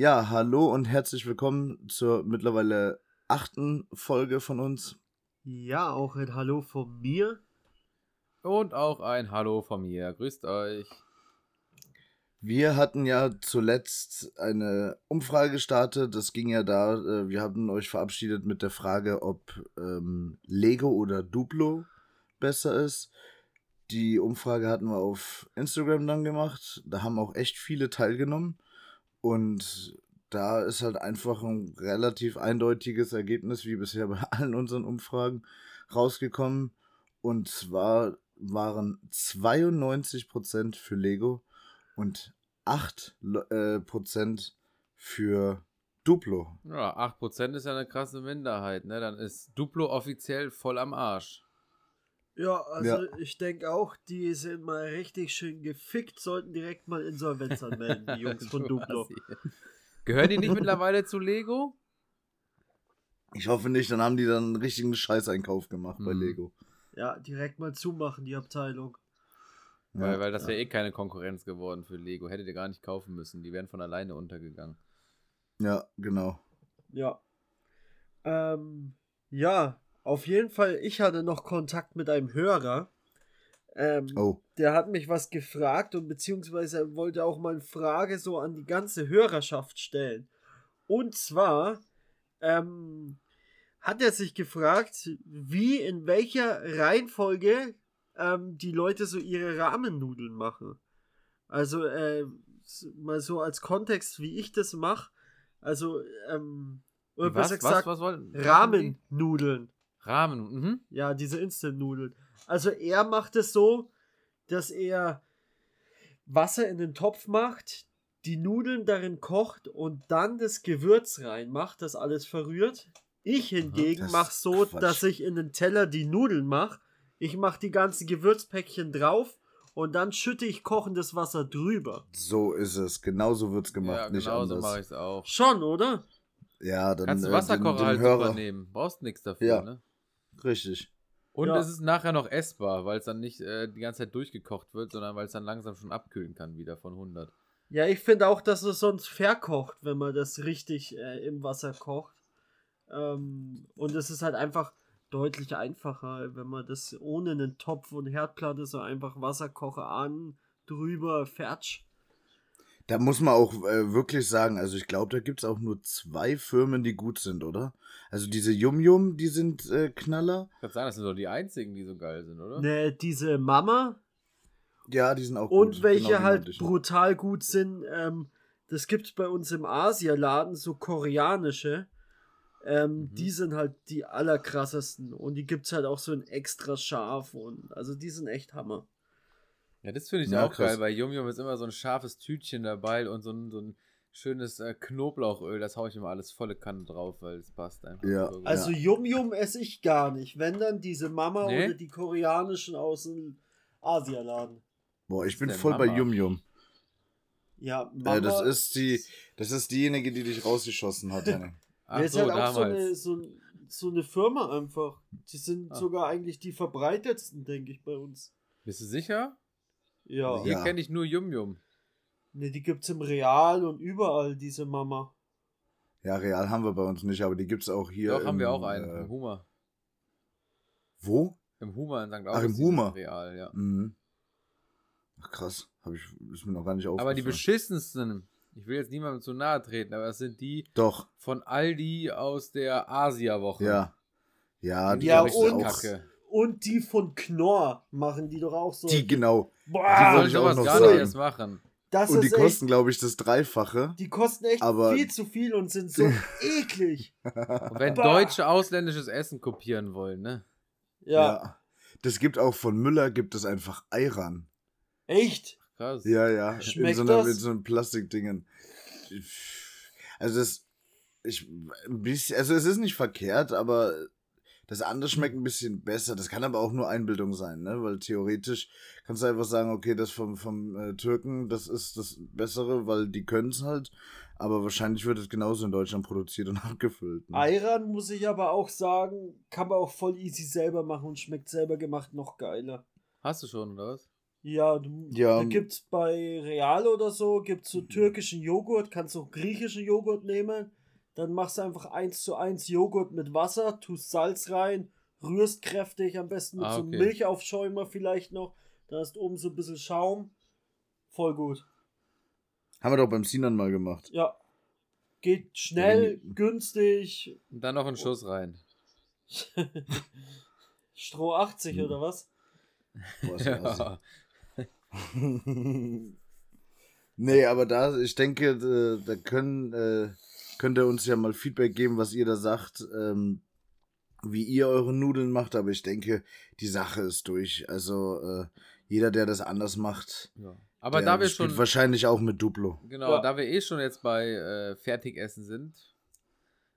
Ja, hallo und herzlich willkommen zur mittlerweile achten Folge von uns. Ja, auch ein Hallo von mir. Und auch ein Hallo von mir. Grüßt euch. Wir hatten ja zuletzt eine Umfrage gestartet. Das ging ja da, äh, wir haben euch verabschiedet mit der Frage, ob ähm, Lego oder Duplo besser ist. Die Umfrage hatten wir auf Instagram dann gemacht. Da haben auch echt viele teilgenommen. Und da ist halt einfach ein relativ eindeutiges Ergebnis, wie bisher bei allen unseren Umfragen, rausgekommen. Und zwar waren 92% für Lego und 8% äh, für Duplo. Ja, 8% ist ja eine krasse Minderheit, ne? Dann ist Duplo offiziell voll am Arsch. Ja, also ja. ich denke auch, die sind mal richtig schön gefickt, sollten direkt mal Insolvenz anmelden, die Jungs von Duplo. Gehören die nicht mittlerweile zu Lego? Ich hoffe nicht, dann haben die dann einen richtigen Scheißeinkauf gemacht hm. bei Lego. Ja, direkt mal zumachen, die Abteilung. Ja, weil, weil das wäre ja. eh keine Konkurrenz geworden für Lego. Hättet ihr gar nicht kaufen müssen. Die wären von alleine untergegangen. Ja, genau. Ja. Ähm, ja, auf jeden Fall, ich hatte noch Kontakt mit einem Hörer. Ähm, oh. Der hat mich was gefragt und beziehungsweise wollte auch mal eine Frage so an die ganze Hörerschaft stellen. Und zwar ähm, hat er sich gefragt, wie, in welcher Reihenfolge ähm, die Leute so ihre Rahmennudeln machen. Also äh, mal so als Kontext, wie ich das mache. Also, ähm, oder was, besser gesagt, was, was Rahmennudeln. Rahmen, mhm. Ja, diese Instant-Nudeln. Also er macht es so, dass er Wasser in den Topf macht, die Nudeln darin kocht und dann das Gewürz reinmacht, das alles verrührt. Ich hingegen mache so, Quatsch. dass ich in den Teller die Nudeln mache. Ich mache die ganzen Gewürzpäckchen drauf und dann schütte ich kochendes Wasser drüber. So ist es. Genauso wird es gemacht, ja, nicht genau anders. so mache ich es auch. Schon, oder? Ja, dann kannst du äh, Wasserkocher halt Hörer. nehmen. Brauchst nichts dafür, ja. ne? Richtig. Und ja. es ist nachher noch essbar, weil es dann nicht äh, die ganze Zeit durchgekocht wird, sondern weil es dann langsam schon abkühlen kann wieder von 100. Ja, ich finde auch, dass es sonst verkocht, wenn man das richtig äh, im Wasser kocht. Ähm, und es ist halt einfach deutlich einfacher, wenn man das ohne einen Topf und Herdplatte so einfach Wasserkocher an, drüber, fertig. Da muss man auch äh, wirklich sagen, also ich glaube, da gibt es auch nur zwei Firmen, die gut sind, oder? Also diese Yum Yum, die sind äh, Knaller. Ich kann sagen, das sind doch die einzigen, die so geil sind, oder? Ne, diese Mama. Ja, die sind auch gut. Und welche genau, halt brutal gut sind, ähm, das gibt es bei uns im Asialaden, so koreanische. Ähm, mhm. Die sind halt die allerkrassesten. Und die gibt es halt auch so in extra scharf. Und also die sind echt Hammer. Ja, das finde ich ja, auch krass. geil. Bei Yum Yum ist immer so ein scharfes Tütchen dabei und so ein, so ein schönes äh, Knoblauchöl. Das haue ich immer alles volle Kanne drauf, weil es passt einfach. Ja. So also Yum Yum esse ich gar nicht. Wenn dann diese Mama nee? oder die koreanischen aus dem Asialaden. Boah, ich bin voll Mama? bei Yum Yum. Ja, Mama. Äh, das ist die, das ist diejenige, die dich rausgeschossen hat, Janne. Ach ist so, halt auch so eine, so, so eine Firma einfach. Die sind ah. sogar eigentlich die verbreitetsten, denke ich, bei uns. Bist du sicher? Ja. Also hier ja. kenne ich nur Yum Yum. Ne, die gibt's im Real und überall, diese Mama. Ja, Real haben wir bei uns nicht, aber die gibt's auch hier. Doch, im, haben wir auch einen, äh, im Hummer. Wo? Im Hummer in St. Ach, im Hummer. Real, ja. Mhm. Ach, krass. Hab ich, ist mir noch gar nicht aufgefallen. Aber die beschissensten, ich will jetzt niemandem zu nahe treten, aber das sind die Doch. von Aldi aus der Asia-Woche. Ja. Ja, die ja, und, Kacke. Und die von Knorr machen die doch auch so. Die, genau. Boah, die soll ich auch noch gar sagen. nicht erst machen. Das und die kosten, glaube ich, das Dreifache. Die kosten echt aber viel zu viel und sind so eklig. Und wenn bah. Deutsche ausländisches Essen kopieren wollen, ne? Ja. ja. Das gibt auch von Müller, gibt es einfach Eiran. Echt? Krass. Ja, ja. Schmeckt in so, einer, in so einem Plastikdingen. Also das, ich, ein bisschen, also es ist nicht verkehrt, aber das andere schmeckt ein bisschen besser. Das kann aber auch nur Einbildung sein, ne? Weil theoretisch kannst du einfach sagen, okay, das vom, vom äh, Türken, das ist das Bessere, weil die können es halt. Aber wahrscheinlich wird es genauso in Deutschland produziert und abgefüllt. Ne? Ayran muss ich aber auch sagen, kann man auch voll easy selber machen und schmeckt selber gemacht noch geiler. Hast du schon, oder was? Ja, du, ja. da gibt's bei Real oder so, gibt's so türkischen Joghurt, kannst auch griechischen Joghurt nehmen. Dann machst du einfach 1 zu 1 Joghurt mit Wasser, tust Salz rein, rührst kräftig, am besten mit ah, okay. so einem Milchaufschäumer vielleicht noch. Da hast oben so ein bisschen Schaum. Voll gut. Haben wir doch beim Sinan mal gemacht. Ja. Geht schnell, ja. günstig. Und dann noch einen Schuss rein. Stroh 80 hm. oder was? Boah, ja. nee, aber da, ich denke, da, da können, äh, könnt ihr uns ja mal Feedback geben, was ihr da sagt, ähm, wie ihr eure Nudeln macht, aber ich denke, die Sache ist durch. Also äh, jeder, der das anders macht, ja. aber da wir schon wahrscheinlich auch mit Duplo. Genau, ja. da wir eh schon jetzt bei äh, Fertigessen sind,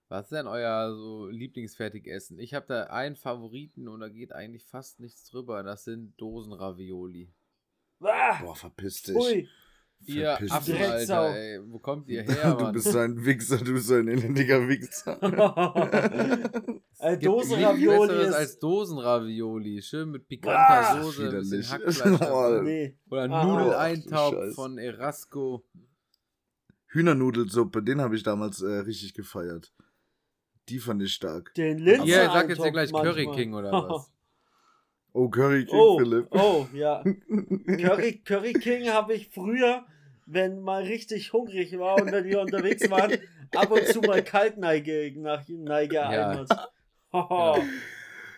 was ist denn euer so Lieblingsfertigessen? Ich habe da einen Favoriten und da geht eigentlich fast nichts drüber. Das sind Dosenravioli. Ah! Boah, verpiss dich. Ui. Ihr Affen, Alter, ey. Wo kommt ihr her, Mann? Du bist so ein Wichser, du bist so ein elendiger Wichser. äh, Dosenravioli ist... als Dosenravioli. Schön mit pikanter ah, Soße, bisschen Hackfleisch. nee. Oder ah, Nudeleintauch von Erasco. Hühnernudelsuppe, den habe ich damals äh, richtig gefeiert. Die fand ich stark. Den Linsen Ja, sag jetzt ja gleich Curry King oder was? Oh, Curry King, oh, Philipp. Oh, ja. Curry, Curry King habe ich früher, wenn mal richtig hungrig war und wenn wir unterwegs waren, ab und zu mal Kaltneige nach Neige ja. ja.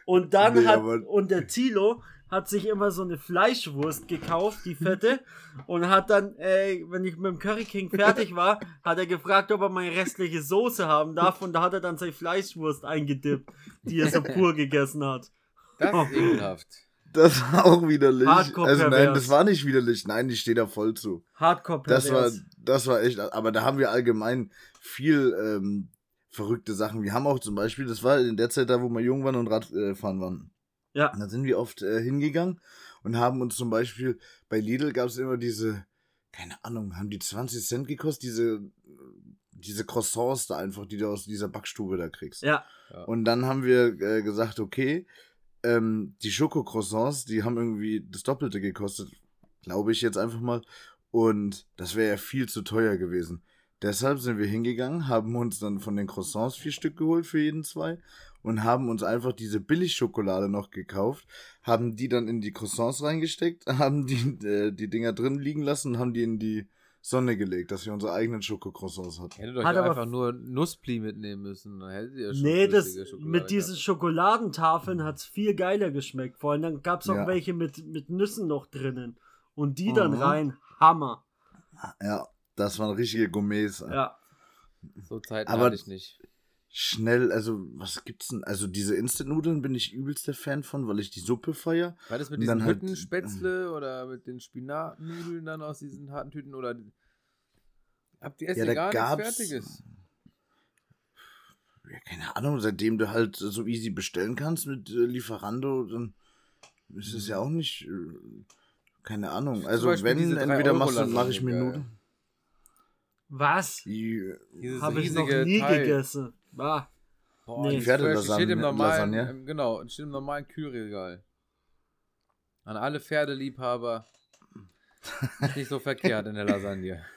Und dann nee, hat, und der Tilo hat sich immer so eine Fleischwurst gekauft, die fette, und hat dann, äh, wenn ich mit dem Curry King fertig war, hat er gefragt, ob er meine restliche Soße haben darf, und da hat er dann seine Fleischwurst eingedippt, die er so pur gegessen hat. Das ist ekelhaft. Das war auch widerlich. Hardcore also nein, das war nicht widerlich. Nein, ich stehe da voll zu. Hardcore Das war, das war echt, aber da haben wir allgemein viel ähm, verrückte Sachen. Wir haben auch zum Beispiel, das war in der Zeit da, wo wir jung waren und Radfahren waren. Ja. Und dann sind wir oft äh, hingegangen und haben uns zum Beispiel, bei Lidl gab es immer diese, keine Ahnung, haben die 20 Cent gekostet, diese, diese Croissants da einfach, die du aus dieser Backstube da kriegst. Ja. Und dann haben wir äh, gesagt, okay, ähm, die Schoko-Croissants, die haben irgendwie das Doppelte gekostet, glaube ich jetzt einfach mal. Und das wäre ja viel zu teuer gewesen. Deshalb sind wir hingegangen, haben uns dann von den Croissants vier Stück geholt für jeden zwei und haben uns einfach diese Billigschokolade noch gekauft, haben die dann in die Croissants reingesteckt, haben die, äh, die Dinger drin liegen lassen und haben die in die Sonne gelegt, dass wir unsere eigenen Schokocroissants hatten. Hättet euch Hat einfach nur Nusspli mitnehmen müssen. Dann hättet ihr nee, das, mit diesen Schokoladentafeln hat es viel geiler geschmeckt. Vor allem dann gab es auch ja. welche mit, mit Nüssen noch drinnen. Und die dann mhm. rein. Hammer. Ja, das waren richtige Gourmets. Ja. So Zeit hatte ich nicht schnell, also was gibt's denn? Also diese Instant-Nudeln bin ich übelst der Fan von, weil ich die Suppe feier. War das mit diesen halt, Hüttenspätzle halt, oder mit den Spinatnudeln dann aus diesen harten Tüten oder habt ihr essen ja, gar nichts Fertiges? Ja, keine Ahnung, seitdem du halt so easy bestellen kannst mit äh, Lieferando, dann ist es ja auch nicht, äh, keine Ahnung. Also wenn, entweder machst du, mache ich mir Nudeln. Was? Habe ich noch nie Teil. gegessen. Ah. Boah, nee. Pferdelasagne. Steht im normalen, Lasagne. genau, steht im normalen Kühlregal. An alle Pferdeliebhaber. nicht so verkehrt in der Lasagne.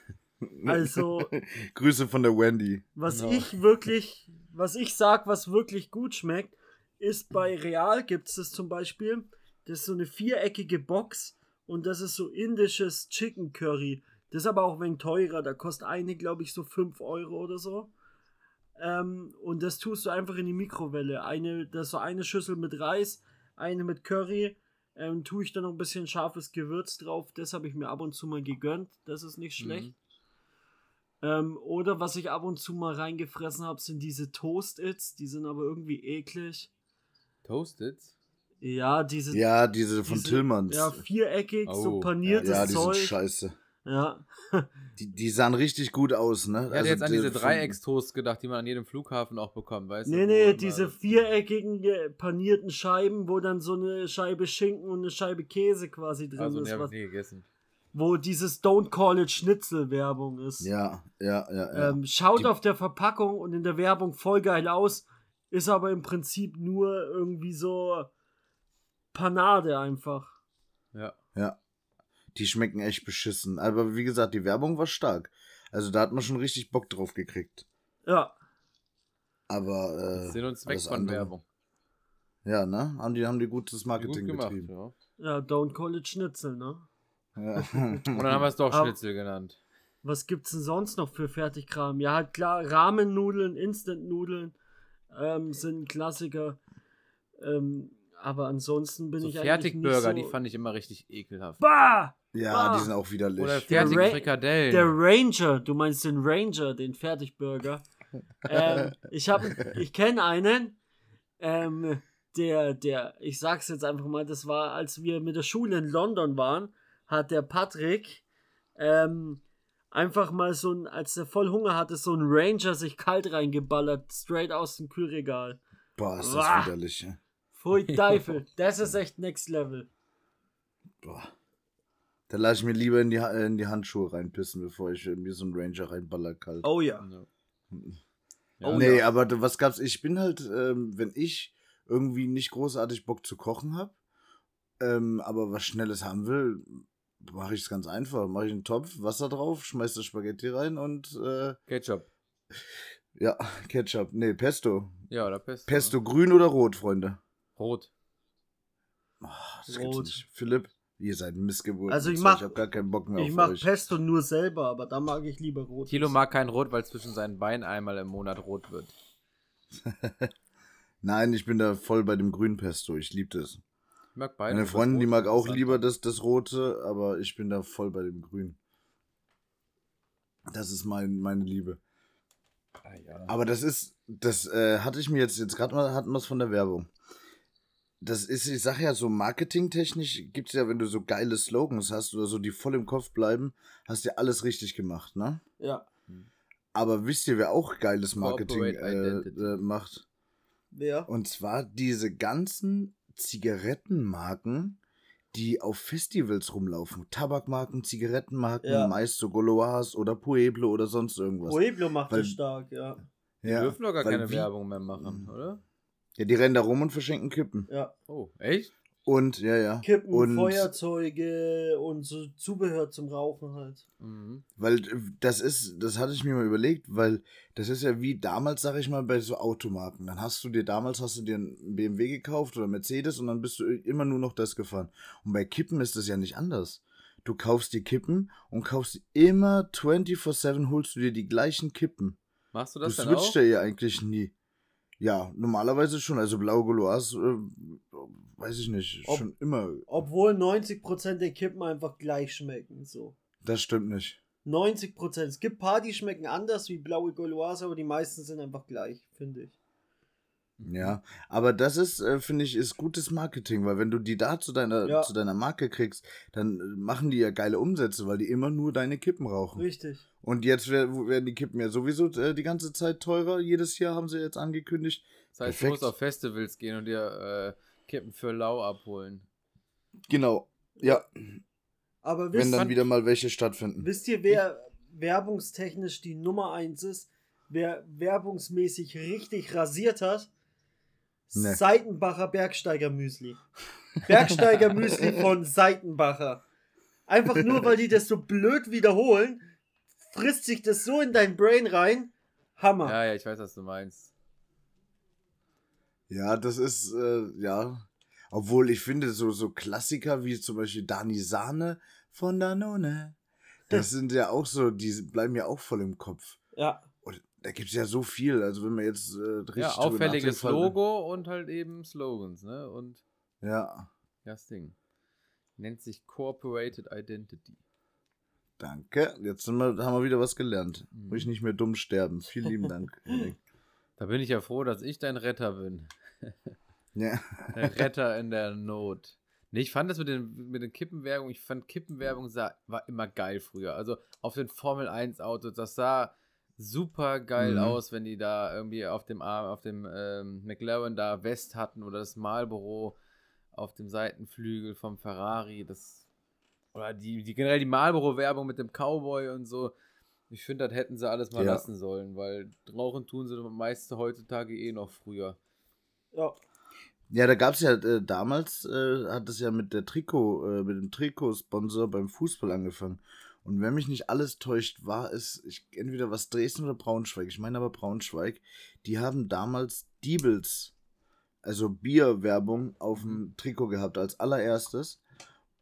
Also. Grüße von der Wendy. Was genau. ich wirklich, was ich sag, was wirklich gut schmeckt, ist bei Real gibt es zum Beispiel. Das ist so eine viereckige Box und das ist so indisches Chicken Curry. Das ist aber auch ein wenig teurer. Da kostet eine, glaube ich, so 5 Euro oder so. Ähm, und das tust du einfach in die Mikrowelle. Eine, das ist so eine Schüssel mit Reis, eine mit Curry. Ähm, tue ich dann noch ein bisschen scharfes Gewürz drauf. Das habe ich mir ab und zu mal gegönnt. Das ist nicht schlecht. Mhm. Ähm, oder was ich ab und zu mal reingefressen habe, sind diese Toast-Its. Die sind aber irgendwie eklig. Toast-Its? Ja, diese. Ja, diese von diese, Tillmanns. Ja, viereckig, oh. so paniertes ja, ja, die Zeug. Sind scheiße. Ja. die, die sahen richtig gut aus, ne? Ich also jetzt an diese Dreieckstoast gedacht, die man an jedem Flughafen auch bekommt, weißt nee, du? Nee, nee, diese viereckigen panierten Scheiben, wo dann so eine Scheibe Schinken und eine Scheibe Käse quasi drin also, ist. Also, nee, nie gegessen. Wo dieses Don't Call It Schnitzel Werbung ist. Ja, ja, ja. ja. Ähm, schaut die auf der Verpackung und in der Werbung voll geil aus, ist aber im Prinzip nur irgendwie so Panade einfach. Ja. Ja. Die schmecken echt beschissen. Aber wie gesagt, die Werbung war stark. Also da hat man schon richtig Bock drauf gekriegt. Ja. Aber. Äh, Sinn und Zweck von andere- Werbung. Ja, ne? Haben die, haben die gutes Marketing Gut gemacht, betrieben. ja. Ja, Don't Call it Schnitzel, ne? Ja. Und dann haben wir es doch Aber- Schnitzel genannt. Was gibt's denn sonst noch für Fertigkram? Ja, halt klar, Ramen-Nudeln, Instant-Nudeln ähm, sind ein Klassiker. Ähm, aber ansonsten bin So ich eigentlich Fertigburger, nicht die so... fand ich immer richtig ekelhaft. Bah! ja, die Ah. sind auch widerlich. Oder Der fertige Ra- Frikadellen. Der Ranger, du meinst den Ranger, den Fertigburger. ähm, ich hab, ich kenne einen, ähm, der, der, ich sag's jetzt einfach mal, das war, als wir mit der Schule in London waren, hat der Patrick ähm, einfach mal so ein, als er voll Hunger hatte, so ein Ranger sich kalt reingeballert, straight aus dem Kühlregal. Boah, ist das Uah. widerlich. ja. Pfui Teufel, das ist echt next level. Boah. Da lasse ich mir lieber in die, in die Handschuhe reinpissen, bevor ich mir so einen Ranger reinballer kalt. Oh ja. Ja. Oh nee, ja. aber was gab's? Ich bin halt, ähm, wenn ich irgendwie nicht großartig Bock zu kochen habe, ähm, aber was Schnelles haben will, mache ich es ganz einfach. Mache ich einen Topf, Wasser drauf, schmeiß das Spaghetti rein und äh, Ketchup. ja, Ketchup. Nee, Pesto. Ja, oder Pesto. Pesto grün oder rot, Freunde? Rot. Oh, das gibt's Rot. nicht. Philipp, ihr seid Missgeburt. Also ich mach- Ich habe gar keinen Bock mehr Ich auf mach euch. Pesto nur selber, aber da mag ich lieber rot. Thilo mag kein Rot, weil zwischen seinen Beinen einmal im Monat rot wird. Nein, ich bin da voll bei dem grünen Pesto. Ich liebe das. Ich mag beide. Meine Freundin, die mag auch lieber das, das Rote, aber ich bin da voll bei dem Grün. Das ist mein, meine Liebe. Ah, ja. Aber das ist, das äh, hatte ich mir jetzt, jetzt gerade mal, hatten wir es von der Werbung. Das ist, ich sag ja, so marketingtechnisch gibt's ja, wenn du so geile Slogans hast oder so, die voll im Kopf bleiben, hast du ja alles richtig gemacht, ne? Ja. Aber wisst ihr, wer auch geiles Marketing äh, äh, macht? Wer? Und zwar diese ganzen Zigarettenmarken, die auf Festivals rumlaufen. Tabakmarken, Zigarettenmarken, Ja. meist so Goloas oder Pueblo oder sonst irgendwas. Pueblo macht Weil- das stark, ja. Die ja, dürfen doch gar keine wie- Werbung mehr machen, Mhm. oder? Ja, die rennen da rum und verschenken Kippen. Ja. Oh, echt? Und, ja, ja. Kippen, und Feuerzeuge und so Zubehör zum Rauchen halt. Mhm. Weil äh, das ist, das hatte ich mir mal überlegt, weil das ist ja wie damals, sag ich mal, bei so Automarken. Dann hast du dir, damals hast du dir einen BMW gekauft oder Mercedes und dann bist du immer nur noch das gefahren. Und bei Kippen ist das ja nicht anders. Du kaufst die Kippen und kaufst immer 24-7 holst du dir die gleichen Kippen. Machst du Du das dann switcht auch? ja eh eigentlich nie. Ja, normalerweise schon. Also blaue Goloas, äh, weiß ich nicht, Ob- schon immer. Obwohl 90% der Kippen einfach gleich schmecken. So. Das stimmt nicht. 90%. Es gibt paar, die schmecken anders wie blaue Gauloise, aber die meisten sind einfach gleich, finde ich. Ja, aber das ist, äh, finde ich, ist gutes Marketing, weil wenn du die da zu deiner, Ja. zu deiner Marke kriegst, dann äh, machen die ja geile Umsätze, weil die immer nur deine Kippen rauchen. Richtig. Und jetzt wer- werden die Kippen ja sowieso äh, die ganze Zeit teurer. Jedes Jahr haben sie jetzt angekündigt. Das heißt, du Perfekt. musst auf Festivals gehen und dir äh, Kippen für Lau abholen. Genau. Ja, Aber wenn wisst, dann wieder mal welche stattfinden. wisst ihr, wer werbungstechnisch die Nummer 1 ist? Wer werbungsmäßig richtig rasiert hat? Nee. Seitenbacher Bergsteiger Müsli. Bergsteiger Müsli von Seitenbacher. Einfach nur, weil die das so blöd wiederholen, frisst sich das so in dein Brain rein. Hammer. Ja, ja, ich weiß, was du meinst. Ja, das ist, äh, ja. Obwohl ich finde, so, so Klassiker wie zum Beispiel Dani Sahne von Danone, das sind ja auch so, die bleiben ja auch voll im Kopf. Ja. Da gibt es ja so viel. Also wenn man jetzt äh, richtig Ja, auffälliges Logo und halt eben Slogans, ne? Und Ja, das Ding. Nennt sich Corporated Identity. danke. Jetzt wir, haben wir wieder was gelernt. Mhm. Muss ich nicht mehr dumm sterben. Vielen lieben Dank. Da bin ich ja froh, dass ich dein Retter bin. ja. Der Retter in der Not. Nee, ich fand das mit den, mit den Kippenwerbung, ich fand Kippenwerbung sah, war immer geil früher. Also auf den Formel 1 Autos, das sah super geil Mhm. aus, wenn die da irgendwie auf dem Arm, auf dem ähm, McLaren da West hatten oder das Marlboro auf dem Seitenflügel vom Ferrari. Das oder die, die generell die Marlboro-Werbung mit dem Cowboy und so. Ich finde, das hätten sie alles mal Ja. lassen sollen, weil rauchen tun sie meist heutzutage eh noch früher. Ja. Ja, da gab es ja äh, damals, äh, hat es ja mit der Trikot, äh, mit dem Trikotsponsor beim Fußball angefangen. Und wenn mich nicht alles täuscht, war es ich, entweder was Dresden oder Braunschweig. Ich meine aber Braunschweig. Die haben damals Diebels, also Bierwerbung, auf dem. Trikot gehabt als allererstes.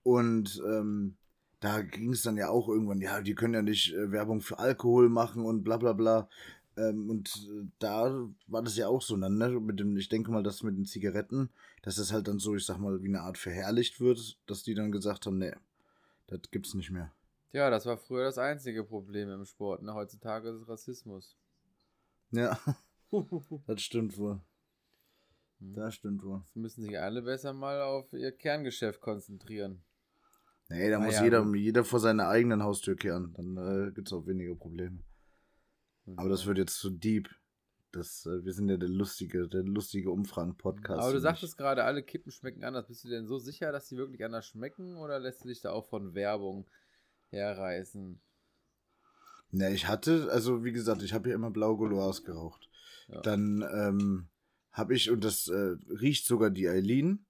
Und ähm, da ging es dann ja auch irgendwann, ja, die können ja nicht äh, Werbung für Alkohol machen und bla bla bla. Ähm, und äh, da war das ja auch so, dann, ne? Mit dem, ich denke mal, dass mit den Zigaretten, dass das halt dann so, ich sag mal, wie eine Art verherrlicht wird, dass die dann gesagt haben, nee, das gibt's nicht mehr. Ja, das war früher das einzige Problem im Sport. Ne? Heutzutage ist es Rassismus. Ja, das stimmt wohl. Hm. Das stimmt wohl. Jetzt müssen sich alle besser mal auf ihr Kerngeschäft konzentrieren. Nee, da Na muss ja, jeder, jeder vor seiner eigenen Haustür kehren. Dann äh, gibt es auch weniger Probleme. Aber das wird jetzt zu deep. Das, äh, wir sind ja der lustige, der lustige Umfragen-Podcast. Aber du sagtest gerade, alle Kippen schmecken anders. Bist du denn so sicher, dass sie wirklich anders schmecken oder lässt du dich da auch von Werbung herreißen? Ne, ich hatte, also wie gesagt, ich habe ja immer Blau Goloise geraucht. Ja. Dann ähm, habe ich, und das äh, riecht sogar die Eileen,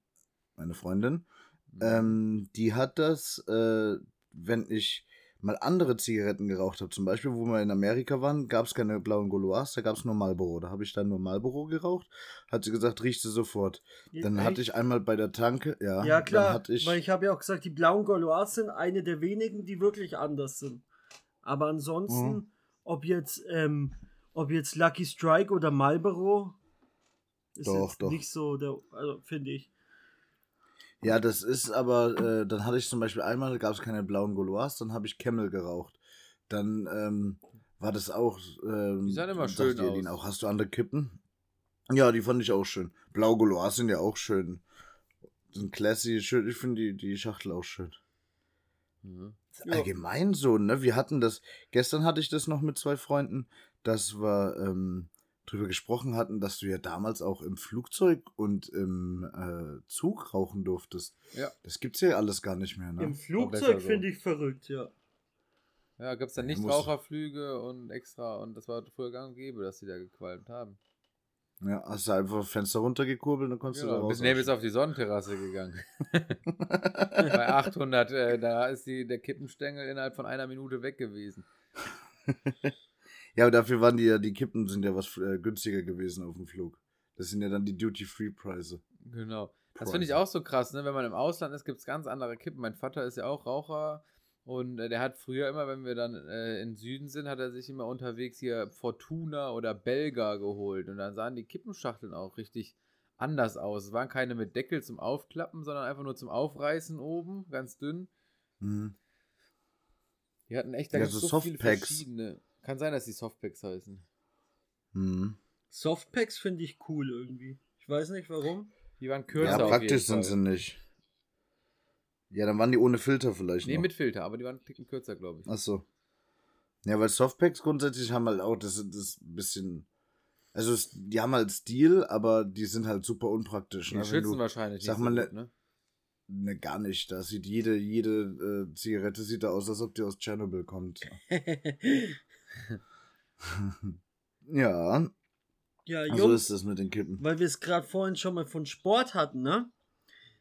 meine Freundin, mhm. ähm, die hat das, äh, wenn ich mal andere Zigaretten geraucht habe, zum Beispiel, wo wir in Amerika waren, gab es keine blauen Goloas, da gab es nur Marlboro. Da habe ich dann nur Marlboro geraucht. Hat sie gesagt, riecht sie sofort. Dann Echt? hatte ich einmal bei der Tanke, ja. Ja, klar, ich, weil ich habe ja auch gesagt, die blauen Goloas sind eine der wenigen, die wirklich anders sind. Aber ansonsten, mhm. ob jetzt, ähm, ob jetzt Lucky Strike oder Marlboro, ist doch, doch. nicht so, der, also finde ich. Ja, das ist aber, äh, dann hatte ich zum Beispiel einmal, gab es keine blauen Gaulois, dann habe ich Camel geraucht. Dann ähm, war das auch. Ähm, die sahen immer schön aus. auch, hast du andere Kippen? Ja, die fand ich auch schön. Blau Gaulois sind ja auch schön. Sind classy, schön. Ich finde die, die Schachtel auch schön. Mhm. Allgemein so, ne? Wir hatten das, gestern hatte ich das noch mit zwei Freunden. Das war, ähm, drüber gesprochen hatten, dass du ja damals auch im Flugzeug und im äh, Zug rauchen durftest. Ja. Das gibt's ja alles gar nicht mehr, ne? Im Flugzeug so. finde ich verrückt, ja. Ja, gab es dann Nichtraucherflüge und extra und das war früher gang und gäbe, dass die da gequalmt haben. Ja, hast du einfach Fenster runtergekurbelt und konntest genau, du da raus. Bist auf die Sonnenterrasse gegangen. Bei 800, äh, da ist die, der Kippenstängel innerhalb von einer Minute weg gewesen. Ja, aber dafür waren die ja, die Kippen sind ja was äh, günstiger gewesen auf dem Flug. Das sind ja dann die Duty-Free-Preise. Genau. Das finde ich auch so krass, ne? Wenn man im Ausland ist, gibt es ganz andere Kippen. Mein Vater ist ja auch Raucher und äh, der hat früher immer, wenn wir dann äh, in Süden sind, hat er sich immer unterwegs hier Fortuna oder Belga geholt. Und dann sahen die Kippenschachteln auch richtig anders aus. Es waren keine mit Deckel zum Aufklappen, sondern einfach nur zum Aufreißen oben, ganz dünn. Mhm. Die hatten echt da ja, so, so viele verschiedene. Kann sein, dass die Softpacks heißen. Hm. Softpacks finde ich cool irgendwie. Ich weiß nicht warum. Die waren kürzer. Ja, praktisch sind sie nicht. Ja, dann waren die ohne Filter vielleicht. Nee, noch. mit Filter, aber die waren ein Ticken kürzer, glaube ich. Ach so. Ja, weil Softpacks grundsätzlich haben halt auch das, das bisschen. Also, es, die haben halt Stil, aber die sind halt super unpraktisch. Die ne? schützen du, wahrscheinlich sag mal, gut, ne? Ne, gar nicht. Da sieht jede, jede äh, Zigarette sieht da aus, als ob die aus Tschernobyl kommt. ja. Ja, Jungs, so ist das mit den Kippen. Weil wir es gerade vorhin schon mal von Sport hatten, ne?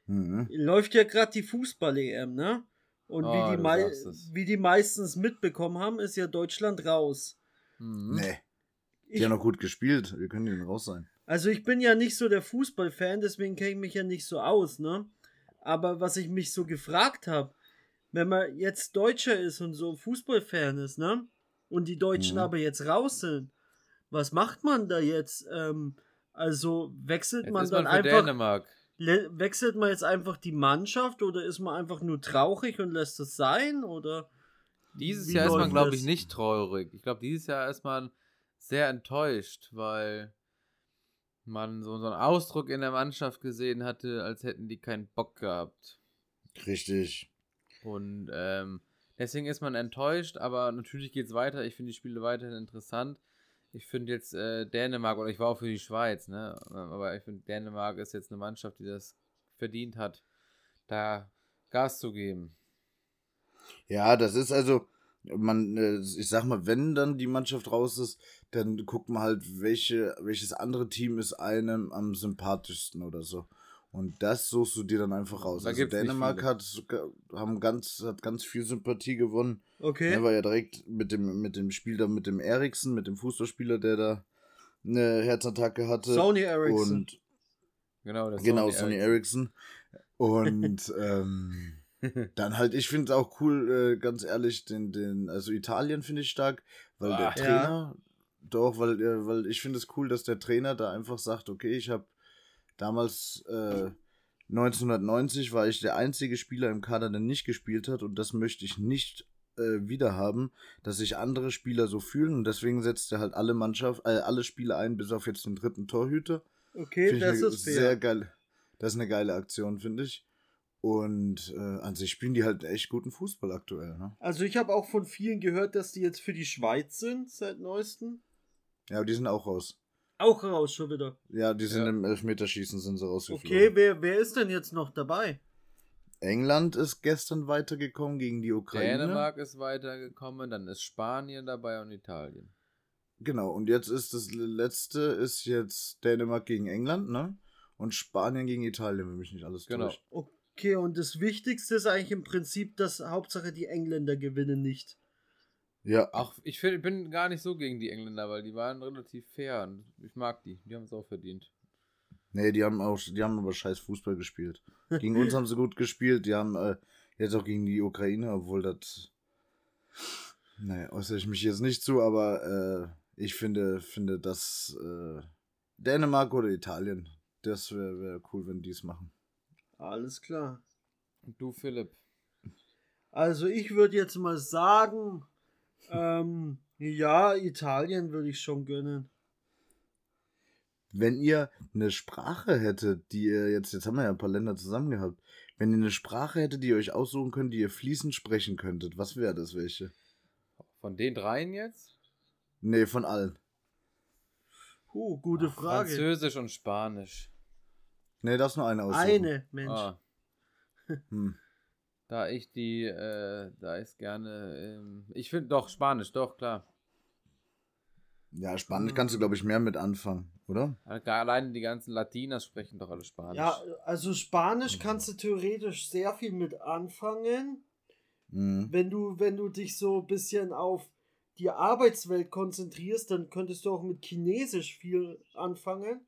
Mhm. Läuft ja gerade die Fußball-EM, ne? Und oh, wie, die wie die meistens mitbekommen haben, ist ja Deutschland raus. Mhm. Nee. Die haben noch gut gespielt. Wir können die raus sein. Also ich bin ja nicht so der Fußballfan, deswegen kenne ich mich ja nicht so aus, ne? Aber was ich mich so gefragt habe, wenn man jetzt Deutscher ist und so Fußballfan ist, ne? Und die Deutschen mhm. aber jetzt raus sind, was macht man da jetzt? Ähm, also wechselt jetzt man dann man einfach. Dänemark. Wechselt man jetzt einfach die Mannschaft oder ist man einfach nur traurig und lässt es sein? Oder dieses Jahr ist man, glaube ich, nicht traurig. Ich glaube, dieses Jahr ist man sehr enttäuscht, weil man so, so einen Ausdruck in der Mannschaft gesehen hatte, als hätten die keinen Bock gehabt. Richtig. Und ähm, Deswegen ist man enttäuscht, aber natürlich geht es weiter. Ich finde die Spiele weiterhin interessant. Ich finde jetzt äh, Dänemark, oder ich war auch für die Schweiz, ne? Aber ich finde, Dänemark ist jetzt eine Mannschaft, die das verdient hat, da Gas zu geben. Ja, das ist also, man, äh, ich sag mal, wenn dann die Mannschaft raus ist, dann guckt man halt, welche, welches andere Team ist einem am sympathischsten oder so. Und das suchst du dir dann einfach raus. Da also Dänemark hat, haben ganz, hat ganz viel Sympathie gewonnen. Okay. Er war ja direkt mit dem, mit dem Spiel da mit dem Eriksen, mit dem Fußballspieler, der da eine Herzattacke hatte. Sony Ericsson. Und genau, das genau, Sony, Sony Ericsson. Und ähm, dann halt, ich finde es auch cool, äh, ganz ehrlich, den, den, also Italien finde ich stark, weil ah, der Trainer, ja. doch, weil, äh, weil ich finde es cool, dass der Trainer da einfach sagt, okay, ich habe damals äh, 1990 war ich der einzige Spieler im Kader, der nicht gespielt hat und das möchte ich nicht äh, wieder haben, dass sich andere Spieler so fühlen und deswegen setzt er halt alle Mannschaft, äh, alle Spiele ein, bis auf jetzt den dritten Torhüter. Okay, find das ist sehr fair. geil. Das ist eine geile Aktion, finde ich. Und äh, an sich spielen die halt echt guten Fußball aktuell. Ne? Also ich habe auch von vielen gehört, dass die jetzt für die Schweiz sind seit neuestem. Ja, aber die sind auch raus. Auch raus schon wieder. Ja, die sind ja. im Elfmeterschießen sind sie rausgeflogen. Okay, wer, wer ist denn jetzt noch dabei? England ist gestern weitergekommen gegen die Ukraine. Dänemark ist weitergekommen, dann ist Spanien dabei und Italien. Genau, und jetzt ist das letzte ist jetzt Dänemark gegen England, ne? Und Spanien gegen Italien, wenn mich nicht alles genau. täuscht. Okay, und das Wichtigste ist eigentlich im Prinzip, dass Hauptsache die Engländer gewinnen nicht. Ja. Auch ich find, bin gar nicht so gegen die Engländer, weil die waren relativ fair und ich mag die. Die haben es auch verdient. Nee, die haben auch, die haben aber scheiß Fußball gespielt. Gegen uns haben sie gut gespielt. Die haben äh, jetzt auch gegen die Ukraine, obwohl das. Naja, äußere ich mich jetzt nicht zu, aber äh, ich finde, finde, dass äh, Dänemark oder Italien, das wäre wär cool, wenn die es machen. Alles klar. Und du, Philipp? Also ich würde jetzt mal sagen, ähm, ja, Italien würde ich schon gönnen wenn ihr eine Sprache hättet, die ihr jetzt, jetzt haben wir ja ein paar Länder zusammen gehabt, wenn ihr eine Sprache hättet, die ihr euch aussuchen könnt, die ihr fließend sprechen könntet, was wäre das welche? Von den dreien jetzt? Nee, von allen. Uh, gute Ach, Frage. Französisch und Spanisch. Nee, das ist nur eine aussuchen. Eine, Mensch. Ah. hm. Da ich die, äh, da ist gerne, ähm, ich finde doch Spanisch, doch, klar. Ja, Spanisch kannst du, glaube ich, mehr mit anfangen, oder? Allein die ganzen Latinas sprechen doch alle Spanisch. Ja, also Spanisch kannst du theoretisch sehr viel mit anfangen. Mhm. Wenn du, wenn du dich so ein bisschen auf die Arbeitswelt konzentrierst, dann könntest du auch mit Chinesisch viel anfangen.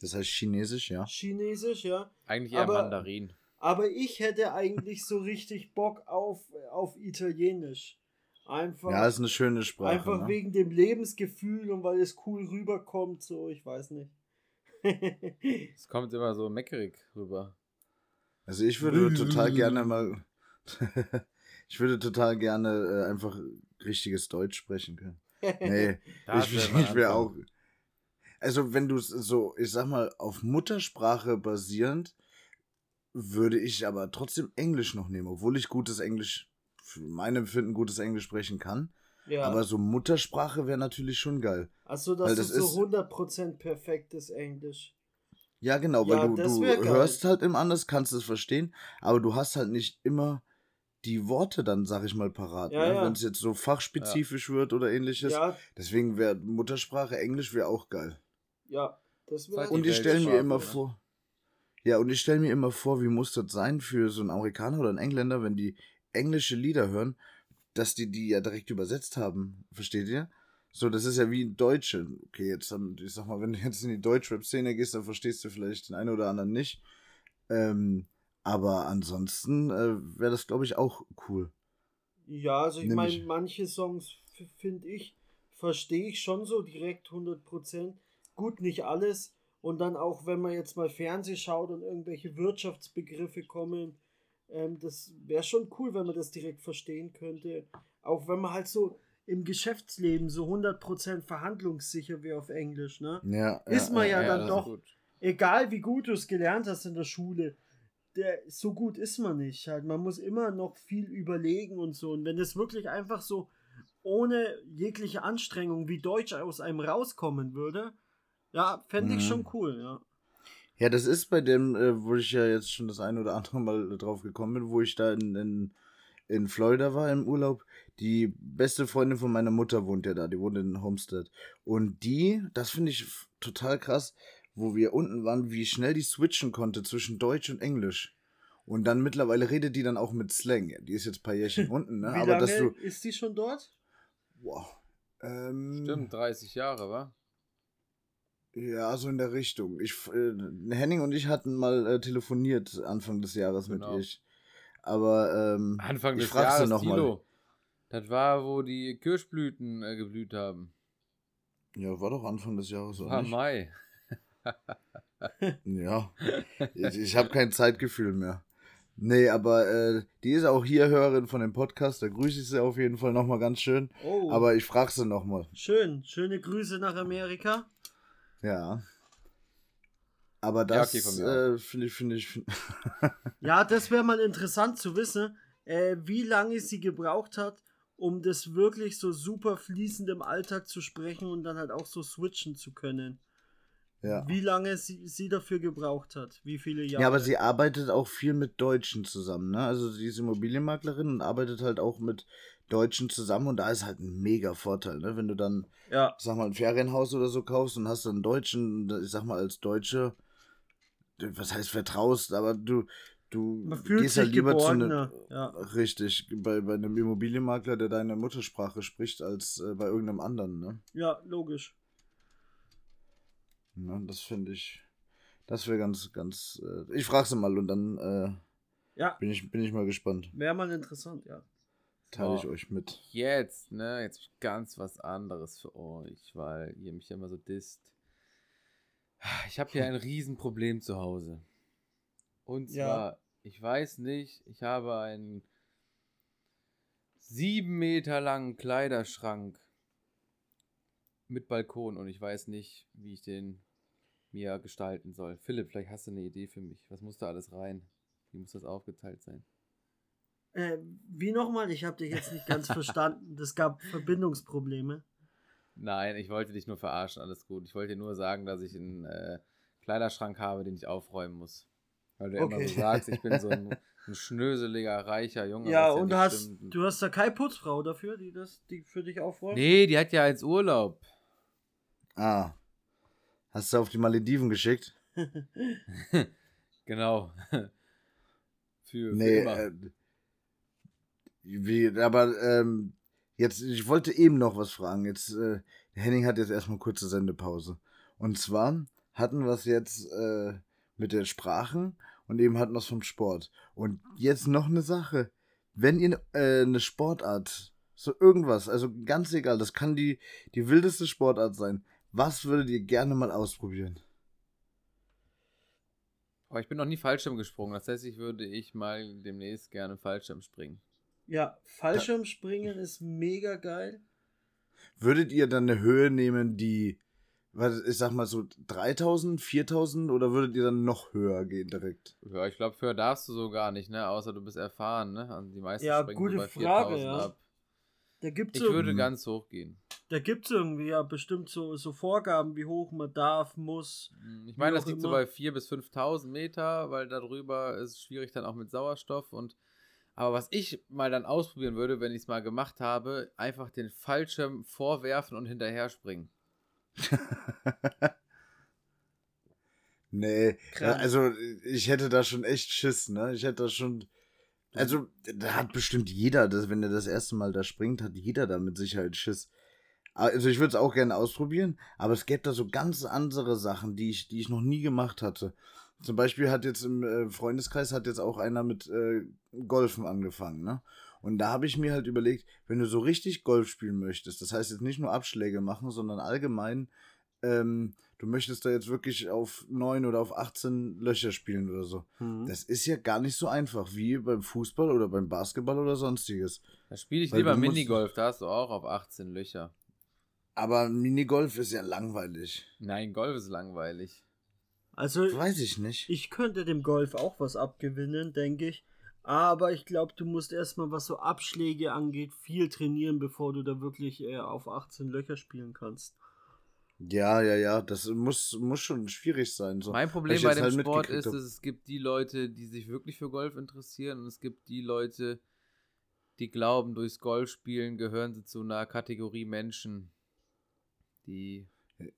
Das heißt Chinesisch, ja. Chinesisch, ja. Eigentlich eher aber, Mandarin. Aber ich hätte eigentlich so richtig Bock auf, auf Italienisch. Einfach. Ja, ist eine schöne Sprache. Einfach ne? wegen dem Lebensgefühl und weil es cool rüberkommt, so, ich weiß nicht. es kommt immer so meckerig rüber. Also ich würde total gerne mal. ich würde total gerne äh, einfach richtiges Deutsch sprechen können. Nee, ich, ich, ich wäre auch. Also, wenn du so, ich sag mal, auf Muttersprache basierend, würde ich aber trotzdem Englisch noch nehmen, obwohl ich gutes Englisch für mein Empfinden gutes Englisch sprechen kann. Ja. Aber so Muttersprache wäre natürlich schon geil. Achso, das, das ist so 100% perfektes Englisch. Ja, genau, weil ja, du, du hörst halt im anders, kannst es verstehen, aber du hast halt nicht immer die Worte dann, sag ich mal, parat. Ja, ne? ja. Wenn es jetzt so fachspezifisch ja. wird oder ähnliches. Deswegen wäre Muttersprache Englisch wäre auch geil. Ja, das wäre Und ich stelle mir immer vor. Ja, und ich stelle mir immer vor, wie muss das sein für so einen Amerikaner oder einen Engländer, wenn die englische Lieder hören, dass die die ja direkt übersetzt haben. Versteht ihr? So, das ist ja wie ein Deutsche. Okay, jetzt, ich sag mal, wenn du jetzt in die Deutschrap-Szene gehst, dann verstehst du vielleicht den einen oder anderen nicht. Ähm, aber ansonsten äh, wäre das, glaube ich, auch cool. Ja, also ich meine, manche Songs, finde ich, verstehe ich schon so direkt 100%. Gut, nicht alles. Und dann auch, wenn man jetzt mal Fernseh schaut und irgendwelche Wirtschaftsbegriffe kommen, ähm, das wäre schon cool, wenn man das direkt verstehen könnte. Auch wenn man halt so im Geschäftsleben so 100% verhandlungssicher wäre auf Englisch, ne? Ja. Ist man ja, ja, ja dann doch, egal wie gut du es gelernt hast in der Schule, der, so gut ist man nicht. Halt, man muss immer noch viel überlegen und so. Und wenn das wirklich einfach so ohne jegliche Anstrengung wie Deutsch aus einem rauskommen würde, ja, fände ich mhm. schon cool, ja. Ja, das ist bei dem, äh, wo ich ja jetzt schon das ein oder andere Mal drauf gekommen bin, wo ich da in, in, in Florida war im Urlaub. Die beste Freundin von meiner Mutter wohnt ja da, die wohnt in Homestead. Und die, das finde ich total krass, wo wir unten waren, wie schnell die switchen konnte zwischen Deutsch und Englisch. Und dann mittlerweile redet die dann auch mit Slang. Die ist jetzt ein paar Jährchen unten, ne? Wie Aber lange dass du. ist die schon dort? Wow. Ähm, Stimmt, 30 Jahre, wa? Ja, so in der Richtung. Ich, äh, Henning und ich hatten mal äh, telefoniert Anfang des Jahres Genau. mit ihr. Aber ähm, Anfang ich des frag sie Jahres, noch mal. Tilo. Das war, wo die Kirschblüten äh, geblüht haben. Ja, war doch Anfang des Jahres, oder War nicht? Mai. Ja. Ich, ich habe kein Zeitgefühl mehr. Nee, aber äh, die ist auch hier Hörerin von dem Podcast. Da grüße ich sie auf jeden Fall nochmal ganz schön. Oh, Aber ich frage sie nochmal. schön. Schöne Grüße nach Amerika. Ja. Aber Ja, das okay, von mir äh, finde ich, finde ich. find- Ja, das wäre mal interessant zu wissen, äh, wie lange sie gebraucht hat, um das wirklich so super fließend im Alltag zu sprechen und dann halt auch so switchen zu können. ja. Wie lange sie, sie dafür gebraucht hat. Wie viele Jahre. Ja, aber sie arbeitet auch viel mit Deutschen zusammen, ne? Also sie ist Immobilienmaklerin und arbeitet halt auch mit Deutschen zusammen und da ist halt ein mega Vorteil, ne? Wenn du dann, Ja, sag mal, ein Ferienhaus oder so kaufst und hast dann einen Deutschen, ich sag mal, als Deutsche, was heißt vertraust, aber du, du gehst sich halt lieber zu geborgener. einem, Ja. richtig, bei, bei einem Immobilienmakler, der deine Muttersprache spricht, als äh, bei irgendeinem anderen, ne? ja, logisch. ne? Das finde ich, das wäre ganz, ganz, äh, ich frage sie mal und dann äh, Ja, bin, ich, bin ich mal gespannt. wäre mal interessant, ja. Teile ich So. euch mit. Jetzt, ne, jetzt ganz was anderes für euch, weil ihr mich ja immer so disst. Ich habe hier ein Riesenproblem zu Hause. Und Ja. zwar, ich weiß nicht, ich habe einen sieben Meter langen Kleiderschrank mit Balkon und ich weiß nicht, wie ich den mir gestalten soll. Philipp, vielleicht hast du eine Idee für mich. Was muss da alles rein? Wie muss das aufgeteilt sein? Äh, wie nochmal? Ich habe dich jetzt nicht ganz verstanden. Das gab Verbindungsprobleme. Nein, ich wollte dich nur verarschen, alles gut. Ich wollte dir nur sagen, dass ich einen äh, Kleiderschrank habe, den ich aufräumen muss. Weil du immer Okay. so sagst, ich bin so ein, ein schnöseliger, reicher Junge. ja, und du nicht hast, stimmt. du hast da keine Putzfrau dafür, die das die für dich aufräumt? Nee, die hat ja als Urlaub. Ah. Hast du auf die Malediven geschickt? Genau. für, Nee, für immer. äh, wie, aber ähm, jetzt, ich wollte eben noch was fragen. Jetzt, äh, Henning hat jetzt erstmal kurze Sendepause. Und zwar hatten wir es jetzt äh, mit den Sprachen und eben hatten wir es vom Sport. Und jetzt noch eine Sache. Wenn ihr äh, eine Sportart, so irgendwas, also ganz egal, das kann die, die wildeste Sportart sein. Was würdet ihr gerne mal ausprobieren? Aber ich bin noch nie Fallschirm gesprungen. Das heißt, ich würde ich mal demnächst gerne Fallschirm springen. Ja, Fallschirmspringen ist mega geil. Würdet ihr dann eine Höhe nehmen, die, was, ich sag mal so 3000, 4000 oder würdet ihr dann noch höher gehen direkt? Ja, ich glaube, höher darfst du so gar nicht, ne? Außer du bist erfahren, ne? Also die meisten Ja, springen gute so bei Frage, 4000 ja. ab. Da gibt's Ich so, würde ganz hoch gehen. da gibt's irgendwie ja bestimmt so, so Vorgaben, wie hoch man darf, muss. Hm, Ich meine, das liegt so immer. bei 4.000 bis 5.000 Meter, weil darüber ist es schwierig dann auch mit Sauerstoff und aber was ich mal dann ausprobieren würde, wenn ich es mal gemacht habe, einfach den Fallschirm vorwerfen und hinterher springen. Nee, Krass. also ich hätte da schon echt Schiss, ne? Ich hätte da schon. Also, da hat bestimmt jeder, das, wenn er das erste Mal da springt, hat jeder da mit Sicherheit Schiss. Also ich würde es auch gerne ausprobieren, aber es gäbe da so ganz andere Sachen, die ich, die ich noch nie gemacht hatte. Zum Beispiel hat jetzt im äh, Freundeskreis hat jetzt auch einer mit äh, Golfen angefangen, ne? Und da habe ich mir halt überlegt, wenn du so richtig Golf spielen möchtest, das heißt jetzt nicht nur Abschläge machen, sondern allgemein, ähm, du möchtest da jetzt wirklich auf 9 oder auf 18 Löcher spielen oder so. Hm. Das ist ja gar nicht so einfach wie beim Fußball oder beim Basketball oder sonstiges. Da spiele ich Weil lieber Minigolf, da hast du auch auf 18 Löcher. Aber Minigolf ist ja langweilig. Nein, Golf ist langweilig. Also, Weiß ich nicht. ich könnte dem Golf auch was abgewinnen, denke ich. Aber ich glaube, du musst erstmal, was so Abschläge angeht, viel trainieren, bevor du da wirklich äh, auf 18 Löcher spielen kannst. Ja, ja, ja, das muss, muss schon schwierig sein. So. Mein Problem bei dem halt Sport ist, dass es gibt die Leute, die sich wirklich für Golf interessieren und es gibt die Leute, die glauben, durchs Golfspielen gehören sie zu einer Kategorie Menschen, die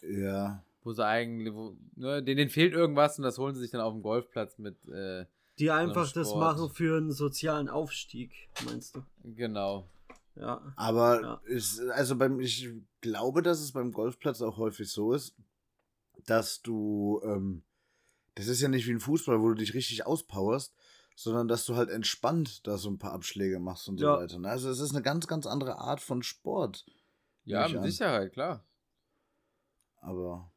Ja. Wo sie eigentlich, wo, ne, denen, denen fehlt irgendwas und das holen sie sich dann auf dem Golfplatz mit. Äh, die einfach das machen für einen sozialen Aufstieg, meinst du? Genau. Ja. Aber ja. Ich, also beim, ich glaube, dass es beim Golfplatz auch häufig so ist, dass du, ähm, das ist ja nicht wie ein Fußball, wo du dich richtig auspowerst, sondern dass du halt entspannt da so ein paar Abschläge machst und so ja. weiter. Ne? Also es ist eine ganz, ganz andere Art von Sport. Ja, mit Sicherheit, klar. Aber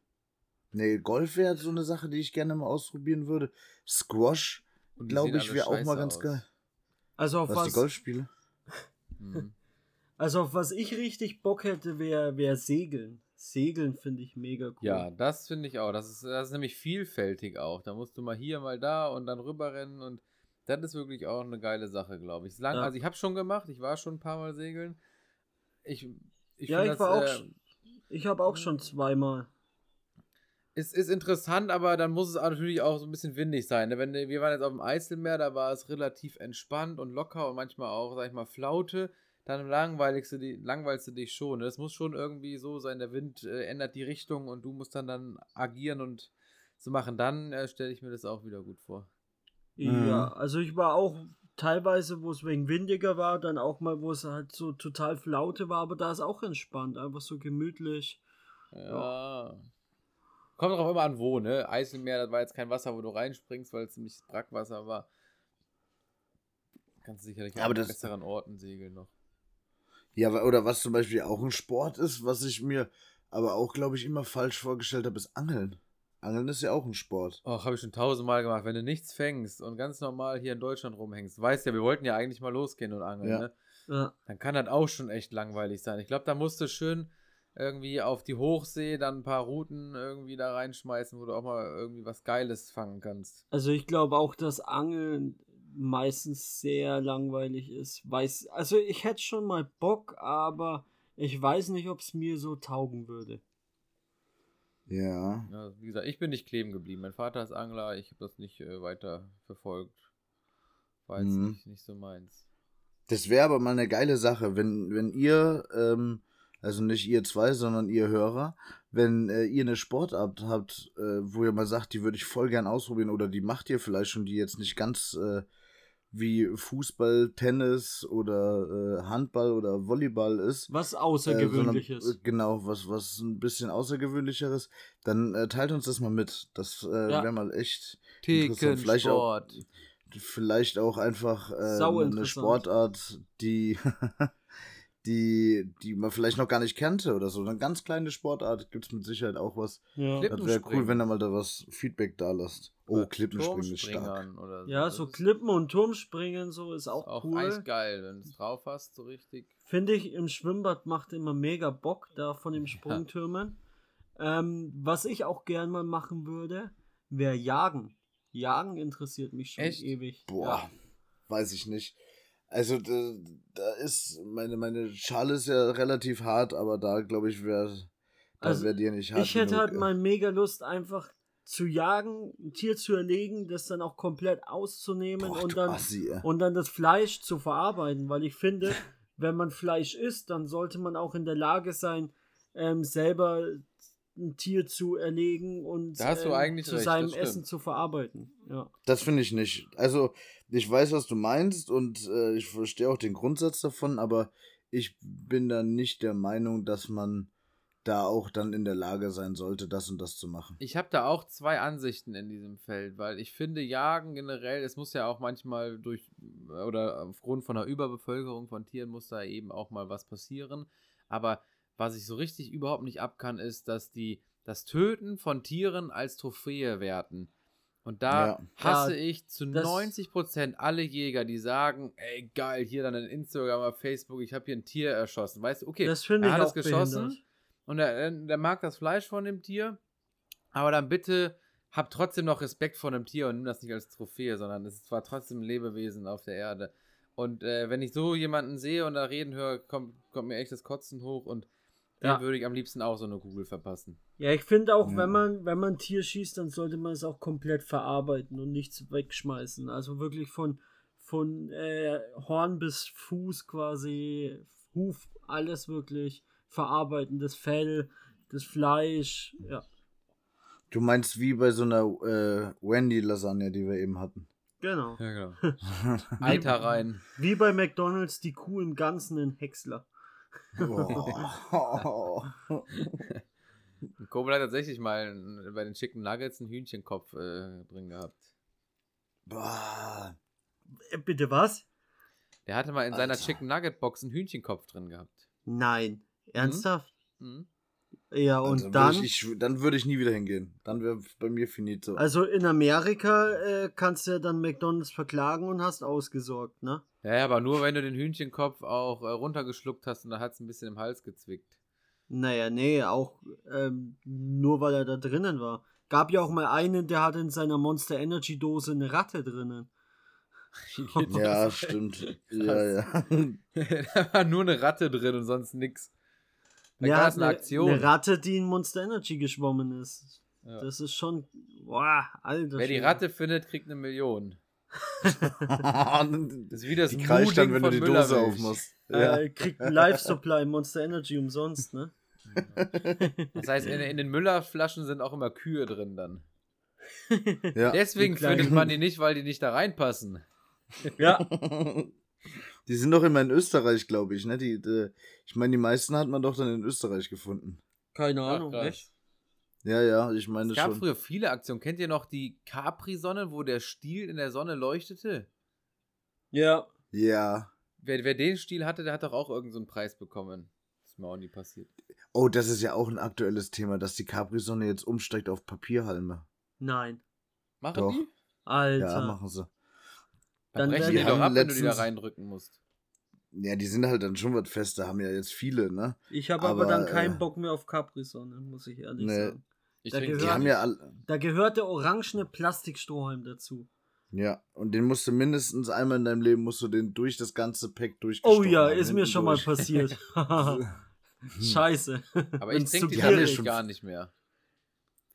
nee, Golf wäre so eine Sache, die ich gerne mal ausprobieren würde. Squash, glaube ich, wäre auch mal ganz aus. geil. Also auf was, was die Golfspiele? Mhm. Also auf was ich richtig Bock hätte, wäre wär Segeln. Segeln finde ich mega cool. Ja, das finde ich auch. Das ist, das ist nämlich vielfältig auch. Da musst du mal hier, mal da und dann rüberrennen und das ist wirklich auch eine geile Sache, glaube ich. Lang, ja. Also ich habe schon gemacht, ich war schon ein paar Mal segeln. Ich, ich ja, ich das, war auch. Äh, ich habe auch schon zweimal. Es ist interessant, aber dann muss es natürlich auch so ein bisschen windig sein. Ne? Wenn, wir waren jetzt auf dem Eiselmeer, da war es relativ entspannt und locker und manchmal auch, sag ich mal, Flaute dann langweiligst du, die, langweilst du dich schon. Es muss schon irgendwie so sein, der Wind äh, ändert die Richtung und du musst dann dann agieren und so machen. Dann äh, stelle ich mir das auch wieder gut vor. Ja, mhm. also ich war auch teilweise, wo es wegen windiger war, dann auch mal, wo es halt so total flaute war, aber da ist auch entspannt, einfach so gemütlich. Ja. ja. Kommt drauf immer an, wo, ne? Eiselmeer, das war jetzt kein Wasser, wo du reinspringst, weil es ziemlich Brackwasser war. Kannst du sicherlich an besseren Orten segeln noch. Ja, oder was zum Beispiel auch ein Sport ist, was ich mir aber auch, glaube ich, immer falsch vorgestellt habe, ist Angeln. Angeln ist ja auch ein Sport. Ach, habe ich schon tausendmal gemacht. Wenn du nichts fängst und ganz normal hier in Deutschland rumhängst, weißt ja, wir wollten ja eigentlich mal losgehen und angeln, ja. ne? Ja. Dann kann das auch schon echt langweilig sein. Ich glaube, da musst du schön irgendwie auf die Hochsee dann ein paar Routen irgendwie da reinschmeißen, wo du auch mal irgendwie was Geiles fangen kannst. Also ich glaube auch, dass Angeln meistens sehr langweilig ist. Weiß, also ich hätte schon mal Bock, aber ich weiß nicht, ob es mir so taugen würde. Ja. ja. Wie gesagt, ich bin nicht kleben geblieben. Mein Vater ist Angler, ich habe das nicht äh, weiter verfolgt. War jetzt mhm. nicht, nicht so meins. Das wäre aber mal eine geile Sache, wenn, wenn ihr, ähm, also nicht ihr zwei, sondern ihr Hörer, wenn äh, ihr eine Sportart habt, äh, wo ihr mal sagt, die würde ich voll gern ausprobieren oder die macht ihr vielleicht schon, die jetzt nicht ganz äh, wie Fußball, Tennis oder äh, Handball oder Volleyball ist. Was Außergewöhnliches. Äh, sondern, genau, was, was ein bisschen Außergewöhnlicheres. Dann äh, teilt uns das mal mit. Das äh, ja. wäre mal echt interessant. Vielleicht auch, vielleicht auch einfach äh, eine Sportart, die die, die man vielleicht noch gar nicht kannte oder so. Eine ganz kleine Sportart gibt es mit Sicherheit auch was. Ja. Das wäre cool, wenn da mal da was Feedback da lasst. Oh, ja, Klippenspringen ist stark. So. Ja, so Klippen und Turmspringen so ist auch, ist auch cool. Echt geil, wenn du es drauf hast, so richtig. Finde ich, im Schwimmbad macht immer mega Bock da von den Sprungtürmen. Ja. Ähm, was ich auch gern mal machen würde, wäre Jagen. Jagen interessiert mich schon Echt? ewig. Boah, ja. weiß ich nicht. Also da, da, ist meine meine Schale ist ja relativ hart, aber da glaube ich wäre da also, wäre dir nicht hart. Ich hätte genug, halt mal mega Lust einfach zu jagen, ein Tier zu erlegen, das dann auch komplett auszunehmen Boah, und dann Assi, und dann das Fleisch zu verarbeiten, weil ich finde, wenn man Fleisch isst, dann sollte man auch in der Lage sein, ähm, selber ein Tier zu erlegen und ähm, zu recht, seinem Essen zu verarbeiten. Ja. Das finde ich nicht. Also, ich weiß, was du meinst und äh, ich verstehe auch den Grundsatz davon, aber ich bin da nicht der Meinung, dass man da auch dann in der Lage sein sollte, das und das zu machen. Ich habe da auch zwei Ansichten in diesem Feld, weil ich finde, Jagen generell, es muss ja auch manchmal durch oder aufgrund von einer Überbevölkerung von Tieren muss da eben auch mal was passieren. Aber was ich so richtig überhaupt nicht ab kann, ist, dass die das Töten von Tieren als Trophäe werten. Und da ja. hasse ja, ich zu 90% alle Jäger, die sagen, ey geil, hier dann in Instagram oder Facebook, ich habe hier ein Tier erschossen. Weißt du, okay, das er hat es geschossen behindert. und er, der mag das Fleisch von dem Tier, aber dann bitte hab trotzdem noch Respekt vor dem Tier und nimm das nicht als Trophäe, sondern es ist zwar trotzdem ein Lebewesen auf der Erde. Und äh, wenn ich so jemanden sehe und da reden höre, kommt, kommt mir echt das Kotzen hoch und ja. würde ich am liebsten auch so eine Kugel verpassen. Ja, ich finde auch, ja. wenn man, wenn man ein Tier schießt, dann sollte man es auch komplett verarbeiten und nichts wegschmeißen. Also wirklich von, von äh, Horn bis Fuß quasi, Huf, alles wirklich verarbeiten. Das Fell, das Fleisch, ja. Du meinst wie bei so einer äh, Wendy-Lasagne, die wir eben hatten. Genau. Ja, genau. Eiter rein. Wie bei McDonalds die Kuh im Ganzen in Häcksler. Kobel hat tatsächlich mal bei den Chicken Nuggets einen Hühnchenkopf äh, drin gehabt. Boah. Äh, Bitte was? Der hatte mal in seiner Alter. Chicken Nugget Box einen Hühnchenkopf drin gehabt. Nein. Ernsthaft? Mhm. Ja, und Also dann. Würde ich, ich, dann würde ich nie wieder hingehen. Dann wäre bei mir finito. Also in Amerika äh, kannst du ja dann McDonalds verklagen und hast ausgesorgt, ne? Ja, aber nur wenn du den Hühnchenkopf auch äh, runtergeschluckt hast und da hat es ein bisschen im Hals gezwickt. Naja, nee, auch ähm, nur weil er da drinnen war. Gab ja auch mal einen, der hatte in seiner Monster Energy Dose eine Ratte drinnen. ja, stimmt. Ja, ja. da war nur eine Ratte drin und sonst nix. Da Ja, eine eine, Aktion. eine Ratte, die in Monster Energy geschwommen ist. Ja. Das ist schon. Boah, alter. Wer die. Ratte findet, kriegt eine Million. Das ist wie das die kreischt dann, wenn du die von Dose aufmachst. Ja. Äh, kriegt ein Life Supply Monster Energy umsonst, ne? Das heißt, in, in den Müllerflaschen sind auch immer Kühe drin dann. ja. Deswegen findet man die nicht, weil die nicht da reinpassen. Ja, Die sind doch immer in Österreich, glaube ich, ne? Die, die, ich meine, die meisten hat man doch dann in Österreich gefunden. keine Ach, Ahnung, krass. echt? Ja, ja, ich meine Es gab schon. früher viele Aktionen. Kennt ihr noch die Capri-Sonne, wo der Stiel in der Sonne leuchtete? Ja. Ja. Wer, wer den Stiel hatte, der hat doch auch irgendeinen so einen Preis bekommen. Das ist mir auch nie passiert. Oh, das ist ja auch ein aktuelles Thema, dass die Capri-Sonne jetzt umsteigt auf Papierhalme. Nein. Machen Doch. die? Alter. Ja, machen sie. Dann Dann brechen werden die die doch ab, wenn du die da reindrücken musst. Ja, die sind halt dann schon was fester, haben ja jetzt viele, ne? Ich habe aber, Aber, dann keinen äh, Bock mehr auf Capri-Sonne, muss ich ehrlich Nee. sagen. Ich Da trinke Die gehört- haben ja all, Da gehört der orangene Plastikstrohhalm dazu. Ja, und den musst du mindestens einmal in deinem Leben musst du den durch das ganze Pack Oh durchgestochen ja, haben, ist mir schon mal durch. passiert. Scheiße. Aber ich trinke die ja gar nicht mehr.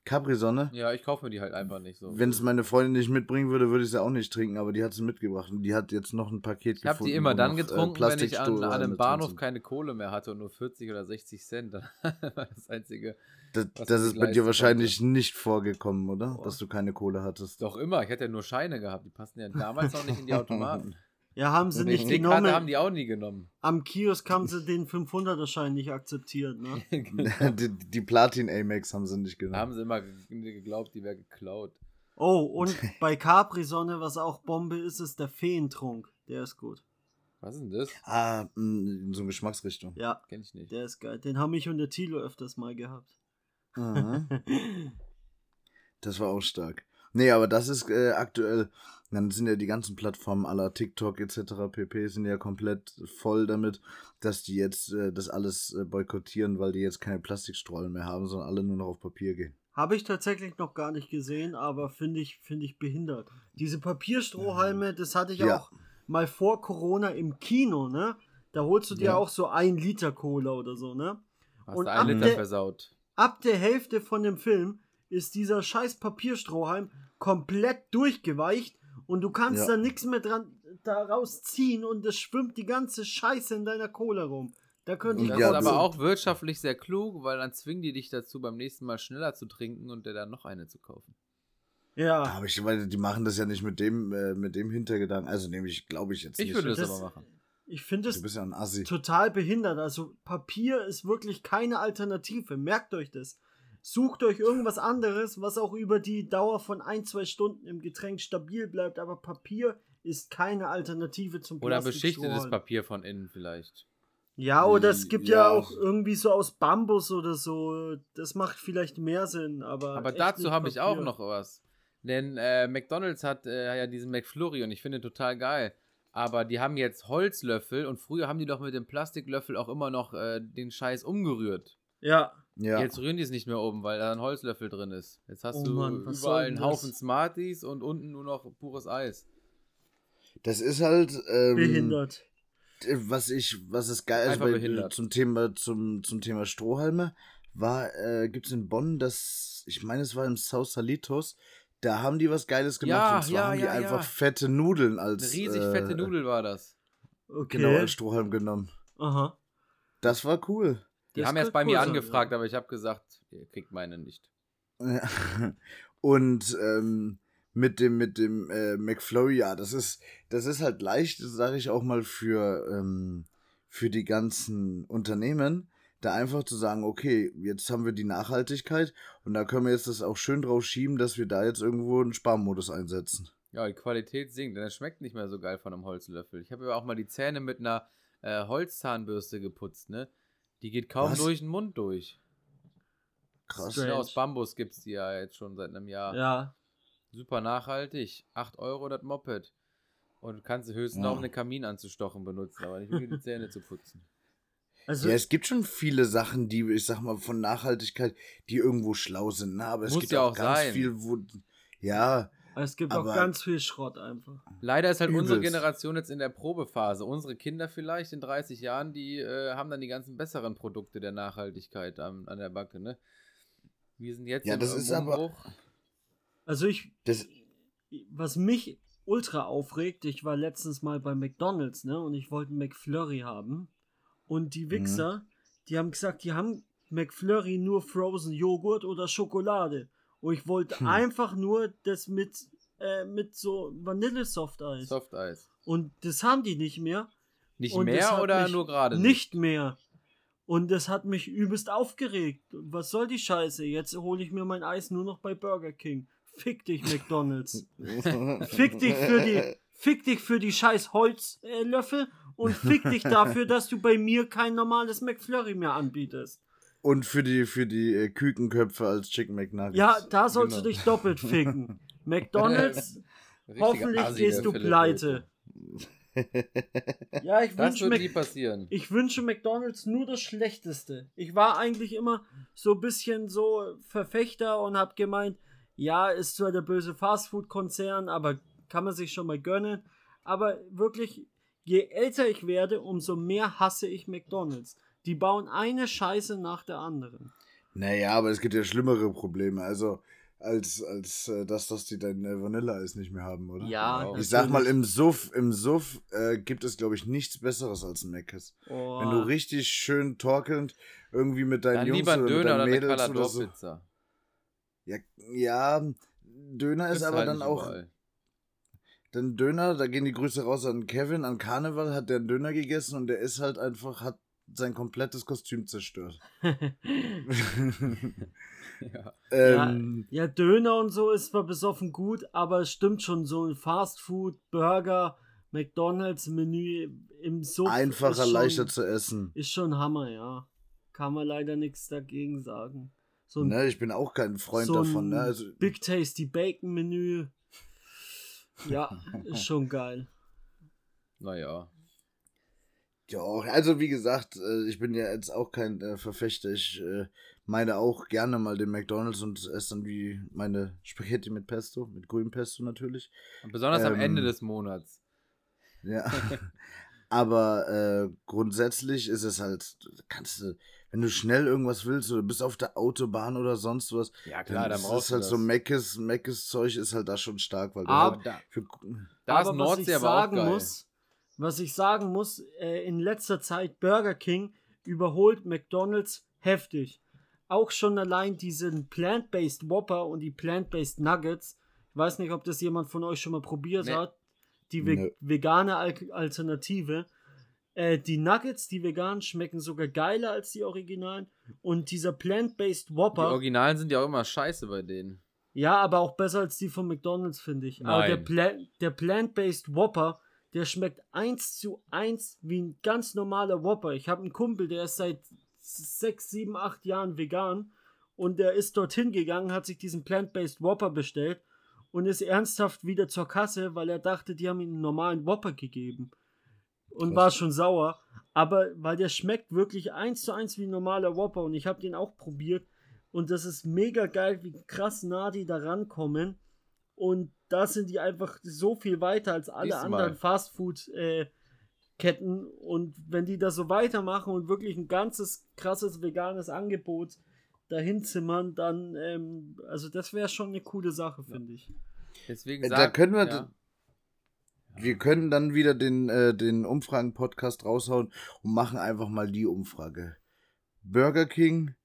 Capri-Sonne? Ja, ich kaufe mir die halt einfach nicht so. Wenn es meine Freundin nicht mitbringen würde, würde ich sie auch nicht trinken, aber die hat sie mitgebracht und die hat jetzt noch ein Paket ich habe gefunden. die immer dann äh, getrunken, wenn ich an, an einem Bahnhof keine Kohle mehr hatte und nur 40 oder 60 Cent. Das war das einzige. Das, das ist bei dir wahrscheinlich nicht vorgekommen, oder? Boah. Dass du keine Kohle hattest. Doch immer, ich hatte ja nur Scheine gehabt. Die passen ja damals noch nicht in die Automaten. Ja, haben sie Und die nicht EC-Karte haben genommen. die auch nie genommen. Am Kiosk haben sie den 500er-Schein nicht akzeptiert, ne? die, die Platin Amex haben sie nicht Da genommen. haben sie immer ge- geglaubt, die wäre geklaut. Oh, und bei Capri-Sonne, was auch Bombe ist, ist der Feentrunk. Der ist gut. Was ist denn das? Ah, mh, in so eine Geschmacksrichtung. Ja, Kenn ich nicht. der ist geil. Den haben ich und der Tilo öfters mal gehabt. Das war auch stark. Nee, aber das ist äh, aktuell, dann sind ja die ganzen Plattformen aller TikTok etc. pp. sind ja komplett voll damit, dass die jetzt äh, das alles äh, boykottieren, weil die jetzt keine Plastikstrollen mehr haben, sondern alle nur noch auf Papier gehen. Habe ich tatsächlich noch gar nicht gesehen, aber finde ich, finde ich behindert. Diese Papierstrohhalme, das hatte ich Ja. auch mal vor Corona im Kino, ne? Da holst du dir Ja. auch so ein Liter Cola oder so, ne? Hast Und du ab einen Liter der- versaut. Ab der Hälfte von dem Film ist dieser scheiß Papierstrohhalm komplett durchgeweicht und du kannst Ja. da nichts mehr dran daraus ziehen und es schwimmt die ganze Scheiße in deiner Cola rum. Da könnte ich Das Ja, ist aber auch wirtschaftlich sehr klug, weil dann zwingen die dich dazu, beim nächsten Mal schneller zu trinken und dir dann noch eine zu kaufen. Ja, Aber ich meine, die machen das ja nicht mit dem, äh, mit dem Hintergedanken. Also nämlich, glaube ich jetzt Ich nicht. würde das, Das- aber machen. ich finde es ja total behindert. Also Papier ist wirklich keine Alternative. Merkt euch das. Sucht euch irgendwas anderes, was auch über die Dauer von ein, zwei Stunden im Getränk stabil bleibt. Aber Papier ist keine Alternative zum Oder beschichtetes. Papier von innen vielleicht. Ja, oder es gibt ja, Ja. auch irgendwie so aus Bambus oder so. Das macht vielleicht mehr Sinn, aber. Aber dazu habe ich auch noch was. Denn äh, McDonalds hat äh, ja diesen McFlurry und ich finde ihn total geil. Aber die haben jetzt Holzlöffel und früher haben die doch mit dem Plastiklöffel auch immer noch äh, den Scheiß umgerührt. Ja, Ja. Jetzt rühren die es nicht mehr um, weil da ein Holzlöffel drin ist. Jetzt hast Oh du Mann, überall einen? Haufen Smarties und unten nur noch pures Eis. Das ist halt. Ähm, behindert. was ich, was ist geil ist Einfach bei, behindert. zum Thema, zum, zum Thema Strohhalme, war, äh, gibt es in Bonn das, ich meine, es war im South Salitos, da haben die was Geiles gemacht Ja, und zwar ja, haben die ja, einfach ja. fette Nudeln Eine als riesig äh, fette Nudel war das. Okay. Genau, als Strohhalm genommen. Aha. Das war cool. Die Das haben könnte bei mir angefragt, aber ich habe gesagt, ihr kriegt meine nicht. Und ähm, mit dem, mit dem äh, McFlurry, ja, das ist, das ist halt leicht, sage ich auch mal, für, ähm, für die ganzen Unternehmen, da einfach zu sagen, okay, jetzt haben wir die Nachhaltigkeit und da können wir jetzt das auch schön drauf schieben, dass wir da jetzt irgendwo einen Sparmodus einsetzen. Ja, die Qualität sinkt, denn es schmeckt nicht mehr so geil von einem Holzlöffel. Ich habe ja auch mal die Zähne mit einer äh, Holzzahnbürste geputzt, ne? Die geht kaum Was? durch den Mund durch. Krass. Ja, aus Bambus gibt es die ja jetzt schon seit einem Jahr. Ja. Super nachhaltig. 8 Euro das Moped. Und du kannst höchstens ja. um einen Kamin anzustochen benutzen, aber nicht um die Zähne zu putzen. Also, ja, es gibt schon viele Sachen, die, ich sag mal, von Nachhaltigkeit, die irgendwo schlau sind, ne? aber es gibt ja auch ganz sein. viel, wo, ja. Es gibt auch ganz viel Schrott einfach. Leider ist halt Übelst. unsere Generation jetzt in der Probephase. Unsere Kinder vielleicht in 30 Jahren, die äh, haben dann die ganzen besseren Produkte der Nachhaltigkeit an, an der Backe, ne? Wir sind jetzt ja, das ist aber. Also ich. Das, was mich ultra aufregt, ich war letztens mal bei McDonalds, ne? Und ich wollte einen McFlurry haben. Und die mhm. Wichser, mhm. die haben gesagt, die haben McFlurry nur Frozen Joghurt oder Schokolade. Und ich wollte hm. einfach nur das mit, äh, mit so Vanille-Softeis. Softeis. Und das haben die nicht mehr. Nicht Und mehr oder nur gerade? Nicht, nicht mehr. Und das hat mich übelst aufgeregt. Was soll die Scheiße? Jetzt hole ich mir mein Eis nur noch bei Burger King. Fick dich, McDonalds. fick dich für die, fick dich für die scheiß Holzlöffel und fick dich dafür, dass du bei mir kein normales McFlurry mehr anbietest. Und für die, für die äh, Kükenköpfe als Chicken McNuggets. Ja, da sollst genau. du dich doppelt ficken. McDonalds, hoffentlich gehst du pleite. ja, ich das wird nie passieren. Ich wünsche McDonald's nur das Schlechteste. Ich war eigentlich immer so ein bisschen so Verfechter und hab gemeint, ja, ist zwar der böse Fastfood-Konzern, aber kann man sich schon mal gönnen. Aber wirklich, je älter ich werde, umso mehr hasse ich McDonald's. Die bauen eine Scheiße nach der anderen. Naja, aber es gibt ja schlimmere Probleme. Also, als, als äh, das, dass die dein äh, Vanilleeis nicht mehr haben, oder? Ja. Wow. Ich sag mal, im Suff, im Suff äh, gibt es, glaube ich, nichts Besseres als ein Meckes. Oh. Wenn du richtig schön torkelnd irgendwie mit deinen Dann Jungs lieber oder Döner mit deinen Mädels oder so. Ja, ja, Döner ist, ist aber halt dann auch. Überall. Dann Döner, da gehen die Grüße raus an Kevin, an Karneval hat der einen Döner gegessen und der ist halt einfach, hat sein komplettes Kostüm zerstört. Ja. Ähm, ja, ja, Döner und so ist zwar besoffen gut, aber es stimmt schon, so ein Fastfood, Burger, McDonalds Menü im Suff Einfacher, schon, leichter zu essen. Ist schon Hammer, ja. Kann man leider nichts dagegen sagen. So ein, ne, ich bin auch kein Freund so davon. Ne? Also, Big Tasty Bacon Menü. Ja, ist schon geil. Naja. Ja, also wie gesagt, äh, ich bin ja jetzt auch kein äh, Verfechter. Ich äh, meine auch gerne mal den McDonalds und esse dann wie meine Spaghetti mit Pesto, mit grünem Pesto natürlich. Und besonders ähm, am Ende ähm, des Monats. Ja. Aber äh, grundsätzlich ist es halt, kannst du, wenn du schnell irgendwas willst oder bist auf der Autobahn oder sonst was, ja klar, dann, dann brauchst ist halt das. so Meckes, Meckes Zeug ist halt da schon stark, weil aber, du halt für, da aber ist Nordsee aber auch geil. Muss, was ich sagen muss, äh, in letzter Zeit Burger King überholt McDonald's heftig. Auch schon allein diesen Plant-Based Whopper und die Plant-Based Nuggets. Ich weiß nicht, ob das jemand von euch schon mal probiert nee. hat. Die ve nee. vegane Al Alternative. Äh, die Nuggets, die veganen, schmecken sogar geiler als die originalen. Und dieser Plant-Based Whopper. Die Originalen sind ja auch immer scheiße bei denen. Ja, aber auch besser als die von McDonalds, finde ich. Nein. Aber der, Pla der Plant-Based Whopper der schmeckt eins zu eins wie ein ganz normaler Whopper. Ich habe einen Kumpel, der ist seit sechs, sieben, acht Jahren vegan und der ist dorthin gegangen, hat sich diesen Plant-Based Whopper bestellt und ist ernsthaft wieder zur Kasse, weil er dachte, die haben ihm einen normalen Whopper gegeben. Und war schon sauer. Aber weil der schmeckt wirklich eins zu eins wie ein normaler Whopper und ich habe den auch probiert. Und das ist mega geil, wie krass nah die da rankommen. Und da sind die einfach so viel weiter als alle Diesmal. anderen Fastfood-Ketten. Äh, und wenn die das so weitermachen und wirklich ein ganzes krasses veganes Angebot dahin zimmern, dann, ähm, also das wäre schon eine coole Sache, finde ich. Deswegen sagt, da können wir, ja. wir können dann wieder den, äh, den Umfragen-Podcast raushauen und machen einfach mal die Umfrage. Burger King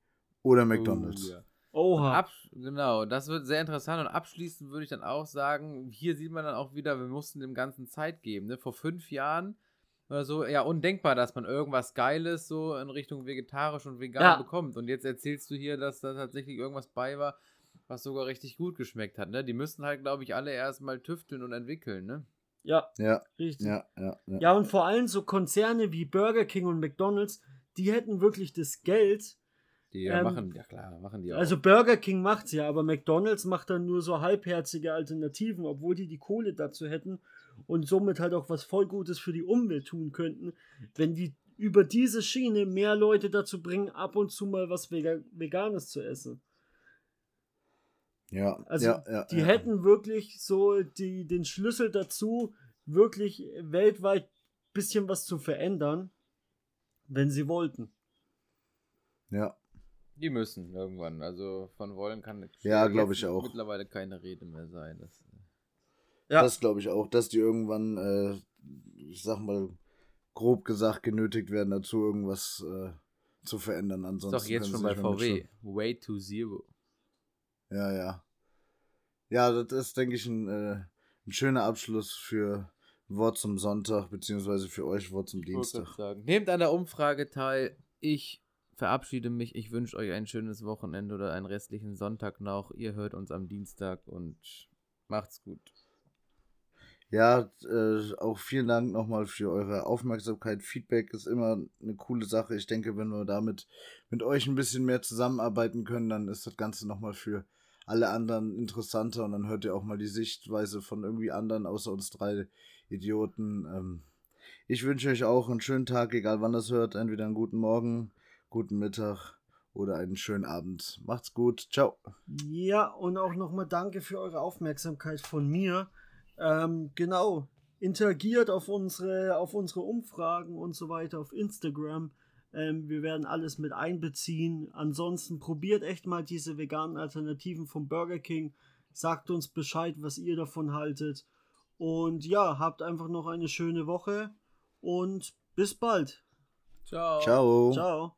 oder McDonalds? Oh, ja. Oha. Ab, genau, das wird sehr interessant und abschließend würde ich dann auch sagen, hier sieht man dann auch wieder, wir mussten dem Ganzen Zeit geben. Ne? Vor fünf Jahren oder so, ja, undenkbar, dass man irgendwas Geiles so in Richtung vegetarisch und vegan ja. bekommt. Und jetzt erzählst du hier, dass da tatsächlich irgendwas bei war, was sogar richtig gut geschmeckt hat. Ne? Die müssen halt, glaube ich, alle erstmal tüfteln und entwickeln, ne? Ja, ja, richtig. Ja, ja, ja. ja, und vor allem so Konzerne wie Burger King und McDonalds, die hätten wirklich das Geld. Die ähm, machen, ja klar, machen die auch. Also Burger King macht's ja, aber McDonalds macht dann nur so halbherzige Alternativen, obwohl die die Kohle dazu hätten und somit halt auch was voll Gutes für die Umwelt tun könnten, wenn die über diese Schiene mehr Leute dazu bringen, ab und zu mal was Veganes zu essen. Ja, also ja, ja, die ja. hätten wirklich so die, den Schlüssel dazu, wirklich weltweit bisschen was zu verändern, wenn sie wollten. Ja. Die müssen irgendwann. Also von wollen kann ja, glaube ich auch. mittlerweile keine Rede mehr sein. Das, ja. Das glaube ich auch, dass die irgendwann, äh, ich sag mal, grob gesagt genötigt werden dazu, irgendwas äh, zu verändern. Ansonsten ist doch jetzt schon bei VW. Way to Zero. Ja, ja. Ja, das ist, denke ich, ein, äh, ein schöner Abschluss für Wort zum Sonntag, beziehungsweise für euch Wort zum Dienstag. Nehmt an der Umfrage teil. Ich verabschiede mich. Ich wünsche euch ein schönes Wochenende oder einen restlichen Sonntag noch. Ihr hört uns am Dienstag und macht's gut. Ja, äh, auch vielen Dank nochmal für eure Aufmerksamkeit. Feedback ist immer eine coole Sache. Ich denke, wenn wir damit mit euch ein bisschen mehr zusammenarbeiten können, dann ist das Ganze nochmal für alle anderen interessanter und dann hört ihr auch mal die Sichtweise von irgendwie anderen außer uns drei Idioten. Ähm, ich wünsche euch auch einen schönen Tag, egal wann das hört. Entweder einen guten Morgen, guten Mittag oder einen schönen Abend. Macht's gut. Ciao. Ja, und auch nochmal danke für eure Aufmerksamkeit von mir. Ähm, genau. Interagiert auf unsere, auf unsere Umfragen und so weiter auf Instagram. Ähm, wir werden alles mit einbeziehen. Ansonsten probiert echt mal diese veganen Alternativen vom Burger King. Sagt uns Bescheid, was ihr davon haltet. Und ja, habt einfach noch eine schöne Woche und bis bald. Ciao. Ciao. Ciao.